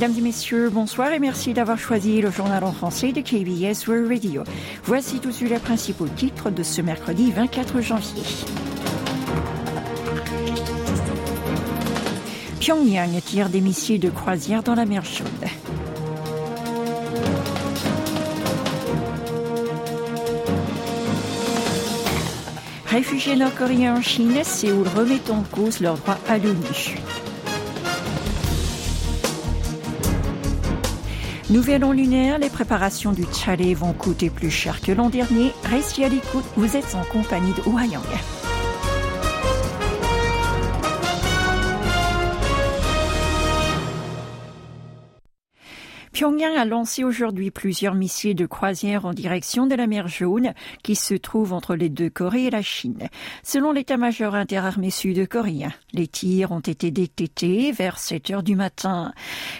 Mesdames et messieurs, bonsoir et merci d'avoir choisi le journal en français de KBS World Radio. Voici tous les principaux titres de ce mercredi 24 janvier. Pyongyang tire des missiles de croisière dans la mer chaude. Réfugiés nord-coréens en Chine, Séoul remet en cause leurs droits à l'ONU. Nouvel an lunaire, les préparations du chalet vont coûter plus cher que l'an dernier. Restez à l'écoute, vous êtes en compagnie de Yang. Pyongyang a lancé aujourd'hui plusieurs missiles de croisière en direction de la mer Jaune qui se trouve entre les deux Corées et la Chine. Selon l'état-major interarmé sud-coréen, les tirs ont été détectés vers 7 heures du matin.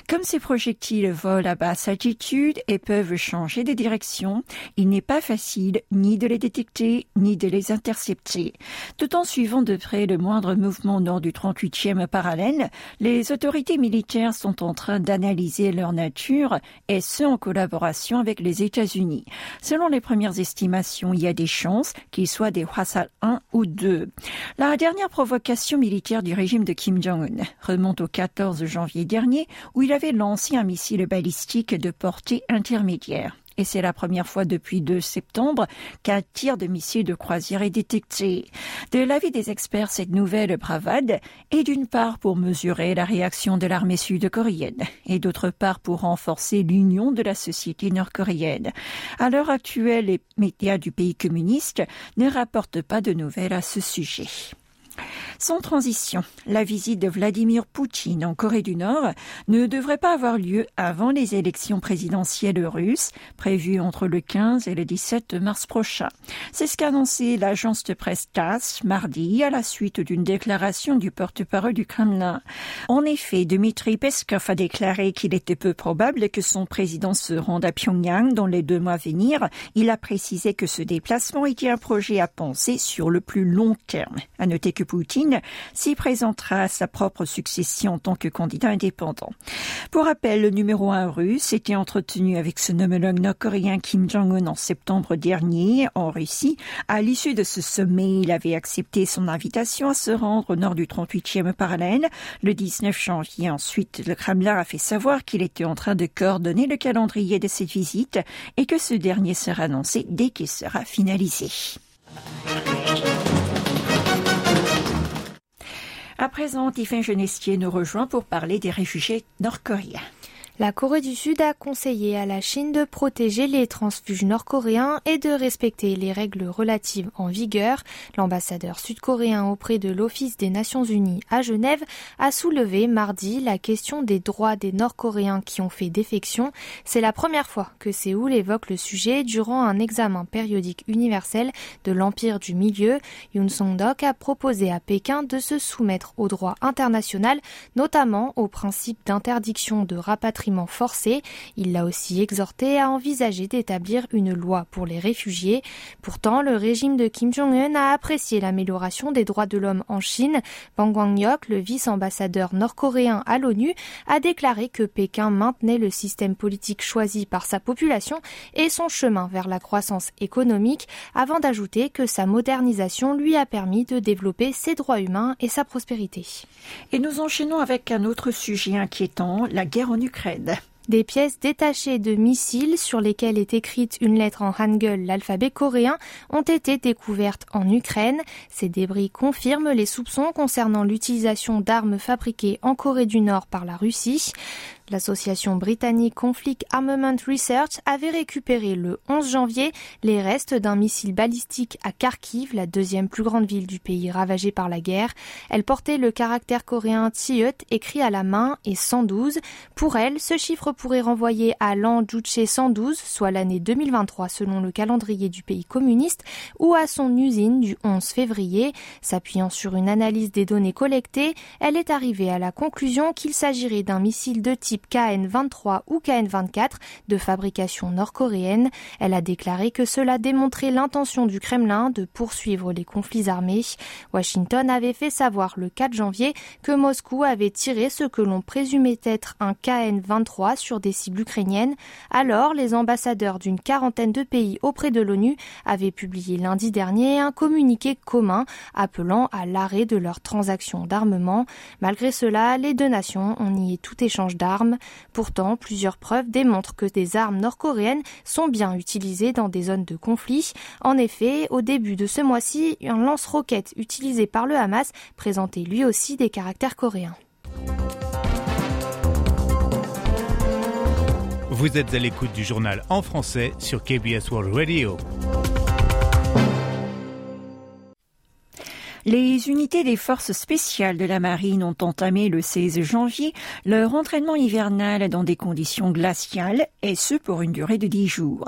Comme ces projectiles volent à basse altitude et peuvent changer de direction, il n'est pas facile ni de les détecter ni de les intercepter. Tout en suivant de près le moindre mouvement nord du 38e parallèle, les autorités militaires sont en train d'analyser leur nature et ce en collaboration avec les États-Unis. Selon les premières estimations, il y a des chances qu'ils soient des Hwasal 1 ou 2. La dernière provocation militaire du régime de Kim Jong-un remonte au 14 janvier dernier où il avait lancé un missile balistique de portée intermédiaire et c'est la première fois depuis 2 septembre qu'un tir de missile de croisière est détecté. De l'avis des experts, cette nouvelle bravade est d'une part pour mesurer la réaction de l'armée sud-coréenne et d'autre part pour renforcer l'union de la société nord-coréenne. À l'heure actuelle, les médias du pays communiste ne rapportent pas de nouvelles à ce sujet. Sans transition, la visite de Vladimir Poutine en Corée du Nord ne devrait pas avoir lieu avant les élections présidentielles russes prévues entre le 15 et le 17 mars prochain. C'est ce qu'a annoncé l'agence de presse TASS mardi à la suite d'une déclaration du porte-parole du Kremlin. En effet, Dmitri Peskov a déclaré qu'il était peu probable que son président se rende à Pyongyang dans les deux mois à venir. Il a précisé que ce déplacement était un projet à penser sur le plus long terme. À noter que Poutine s'y présentera à sa propre succession en tant que candidat indépendant. Pour rappel, le numéro un russe était entretenu avec son homologue nord-coréen Kim Jong-un en septembre dernier en Russie. À l'issue de ce sommet, il avait accepté son invitation à se rendre au nord du 38e parallèle. Le 19 janvier, ensuite, le Kremlin a fait savoir qu'il était en train de coordonner le calendrier de cette visite et que ce dernier sera annoncé dès qu'il sera finalisé. À présent, Tiffin Genestier nous rejoint pour parler des réfugiés nord-coréens. La Corée du Sud a conseillé à la Chine de protéger les transfuges nord-coréens et de respecter les règles relatives en vigueur. L'ambassadeur sud-coréen auprès de l'Office des Nations Unies à Genève a soulevé mardi la question des droits des nord-coréens qui ont fait défection. C'est la première fois que Séoul évoque le sujet durant un examen périodique universel de l'Empire du Milieu. Yoon Song-dok a proposé à Pékin de se soumettre au droit international, notamment au principe d'interdiction de rapatriement forcé. Il l'a aussi exhorté à envisager d'établir une loi pour les réfugiés. Pourtant, le régime de Kim Jong-un a apprécié l'amélioration des droits de l'homme en Chine. Bang Wang-yok, le vice-ambassadeur nord-coréen à l'ONU, a déclaré que Pékin maintenait le système politique choisi par sa population et son chemin vers la croissance économique, avant d'ajouter que sa modernisation lui a permis de développer ses droits humains et sa prospérité. Et nous enchaînons avec un autre sujet inquiétant, la guerre en Ukraine. Des pièces détachées de missiles sur lesquelles est écrite une lettre en hangul, l'alphabet coréen, ont été découvertes en Ukraine. Ces débris confirment les soupçons concernant l'utilisation d'armes fabriquées en Corée du Nord par la Russie. L'association britannique Conflict Armament Research avait récupéré le 11 janvier les restes d'un missile balistique à Kharkiv, la deuxième plus grande ville du pays ravagée par la guerre. Elle portait le caractère coréen Tsiut écrit à la main et 112. Pour elle, ce chiffre pourrait renvoyer à l'an Juche 112, soit l'année 2023 selon le calendrier du pays communiste, ou à son usine du 11 février. S'appuyant sur une analyse des données collectées, elle est arrivée à la conclusion qu'il s'agirait d'un missile de type type KN-23 ou KN-24 de fabrication nord-coréenne. Elle a déclaré que cela démontrait l'intention du Kremlin de poursuivre les conflits armés. Washington avait fait savoir le 4 janvier que Moscou avait tiré ce que l'on présumait être un KN-23 sur des cibles ukrainiennes. Alors, les ambassadeurs d'une quarantaine de pays auprès de l'ONU avaient publié lundi dernier un communiqué commun appelant à l'arrêt de leurs transactions d'armement. Malgré cela, les deux nations ont nié tout échange d'armes. Pourtant, plusieurs preuves démontrent que des armes nord-coréennes sont bien utilisées dans des zones de conflit. En effet, au début de ce mois-ci, un lance-roquette utilisé par le Hamas présentait lui aussi des caractères coréens. Vous êtes à l'écoute du journal en français sur KBS World Radio. Les unités des forces spéciales de la marine ont entamé le 16 janvier leur entraînement hivernal dans des conditions glaciales et ce pour une durée de 10 jours.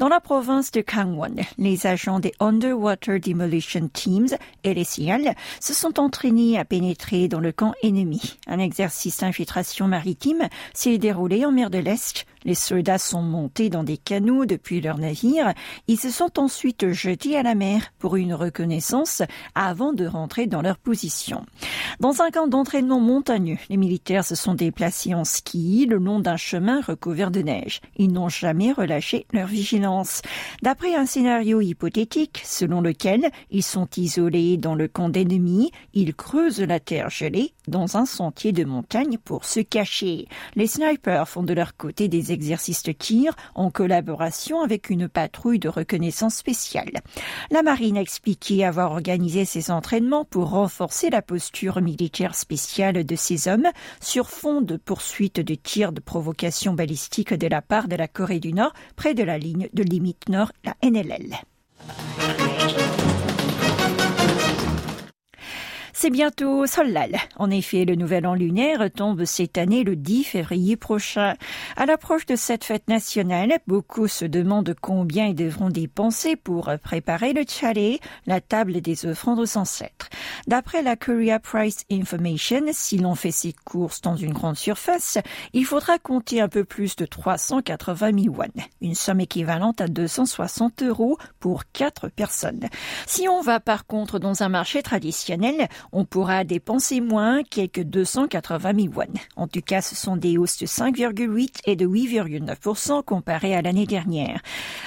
Dans la province de Kangwon, les agents des Underwater Demolition Teams, LSIL, se sont entraînés à pénétrer dans le camp ennemi. Un exercice d'infiltration maritime s'est déroulé en mer de l'Est les soldats sont montés dans des canots depuis leur navire. Ils se sont ensuite jetés à la mer pour une reconnaissance avant de rentrer dans leur position. Dans un camp d'entraînement montagneux, les militaires se sont déplacés en ski le long d'un chemin recouvert de neige. Ils n'ont jamais relâché leur vigilance. D'après un scénario hypothétique selon lequel ils sont isolés dans le camp d'ennemis, ils creusent la terre gelée dans un sentier de montagne pour se cacher. Les snipers font de leur côté des exercices de tir en collaboration avec une patrouille de reconnaissance spéciale. La marine a expliqué avoir organisé ces entraînements pour renforcer la posture militaire spéciale de ces hommes sur fond de poursuite de tirs de provocation balistique de la part de la Corée du Nord près de la ligne de limite nord, la NLL. C'est bientôt Solal. En effet, le nouvel an lunaire tombe cette année le 10 février prochain. À l'approche de cette fête nationale, beaucoup se demandent combien ils devront dépenser pour préparer le chalet, la table des offrandes aux ancêtres. D'après la Korea Price Information, si l'on fait ses courses dans une grande surface, il faudra compter un peu plus de 380 000 won, une somme équivalente à 260 euros pour quatre personnes. Si on va par contre dans un marché traditionnel, on pourra dépenser moins, quelques 280 000 won. En tout cas, ce sont des hausses de 5,8 et de 8,9% comparées à l'année dernière.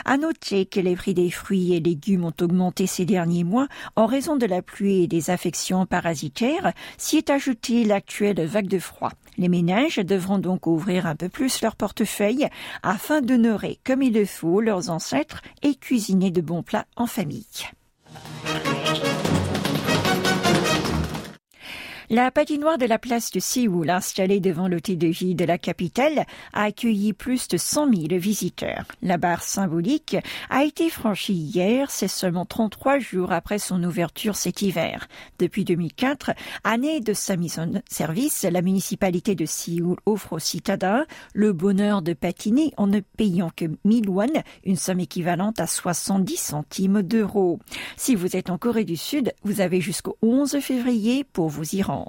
À noter que les prix des fruits et légumes ont augmenté ces derniers mois en raison de la pluie et des affections parasitaires, s'y est ajoutée l'actuelle vague de froid. Les ménages devront donc ouvrir un peu plus leur portefeuille afin d'honorer comme il le faut leurs ancêtres et cuisiner de bons plats en famille. La patinoire de la place de Séoul, installée devant l'hôtel de ville de la capitale, a accueilli plus de 100 000 visiteurs. La barre symbolique a été franchie hier, c'est seulement 33 jours après son ouverture cet hiver. Depuis 2004, année de sa mise en service, la municipalité de Séoul offre aux citadins le bonheur de patiner en ne payant que 1000 won, une somme équivalente à 70 centimes d'euros. Si vous êtes en Corée du Sud, vous avez jusqu'au 11 février pour vous y rendre.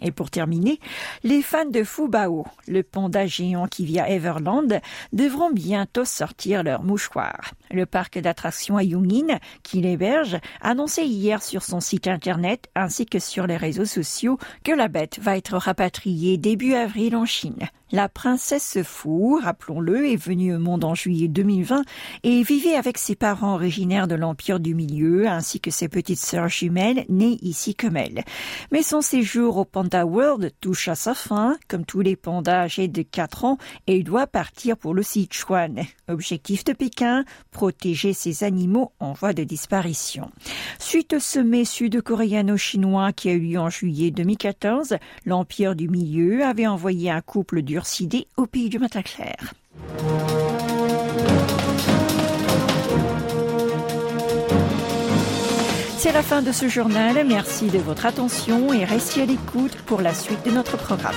Et pour terminer, les fans de Fubao, le panda géant qui vit à Everland, devront bientôt sortir leur mouchoir. Le parc d'attractions à Yungin, qui l'héberge, a annoncé hier sur son site internet ainsi que sur les réseaux sociaux que la bête va être rapatriée début avril en Chine. La princesse Fu, rappelons-le, est venue au monde en juillet 2020 et vivait avec ses parents originaires de l'Empire du Milieu ainsi que ses petites sœurs jumelles nées ici comme elle. Mais son séjour au Panda World touche à sa fin, comme tous les pandas âgés de 4 ans, et il doit partir pour le Sichuan. Objectif de Pékin, protéger ces animaux en voie de disparition. Suite au sommet sud-coréano-chinois qui a eu lieu en juillet 2014, l'Empire du Milieu avait envoyé un couple du au pays du matin clair. C'est la fin de ce journal. Merci de votre attention et restez à l'écoute pour la suite de notre programme.